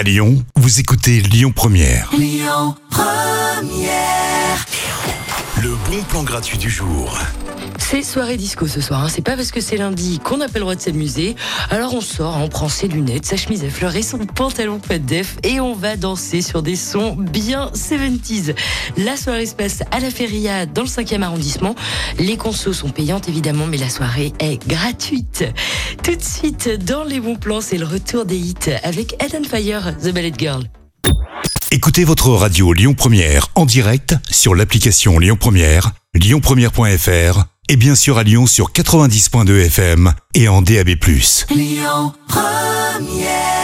À Lyon, vous écoutez Lyon Première. Le bon plan gratuit du jour. C'est soirée disco ce soir. hein. C'est pas parce que c'est lundi qu'on n'a pas le droit de s'amuser. Alors on sort, hein, on prend ses lunettes, sa chemise à fleurs et son pantalon pas de def et on va danser sur des sons bien 70s. La soirée se passe à la Feria dans le 5e arrondissement. Les consos sont payantes évidemment, mais la soirée est gratuite. Tout de suite, dans les bons plans, c'est le retour des hits avec Ed and Fire, The Ballet Girl. Écoutez votre radio Lyon Première en direct sur l'application Lyon Première, lyonpremière.fr et bien sûr à Lyon sur 90.2 FM et en DAB+. Lyon Première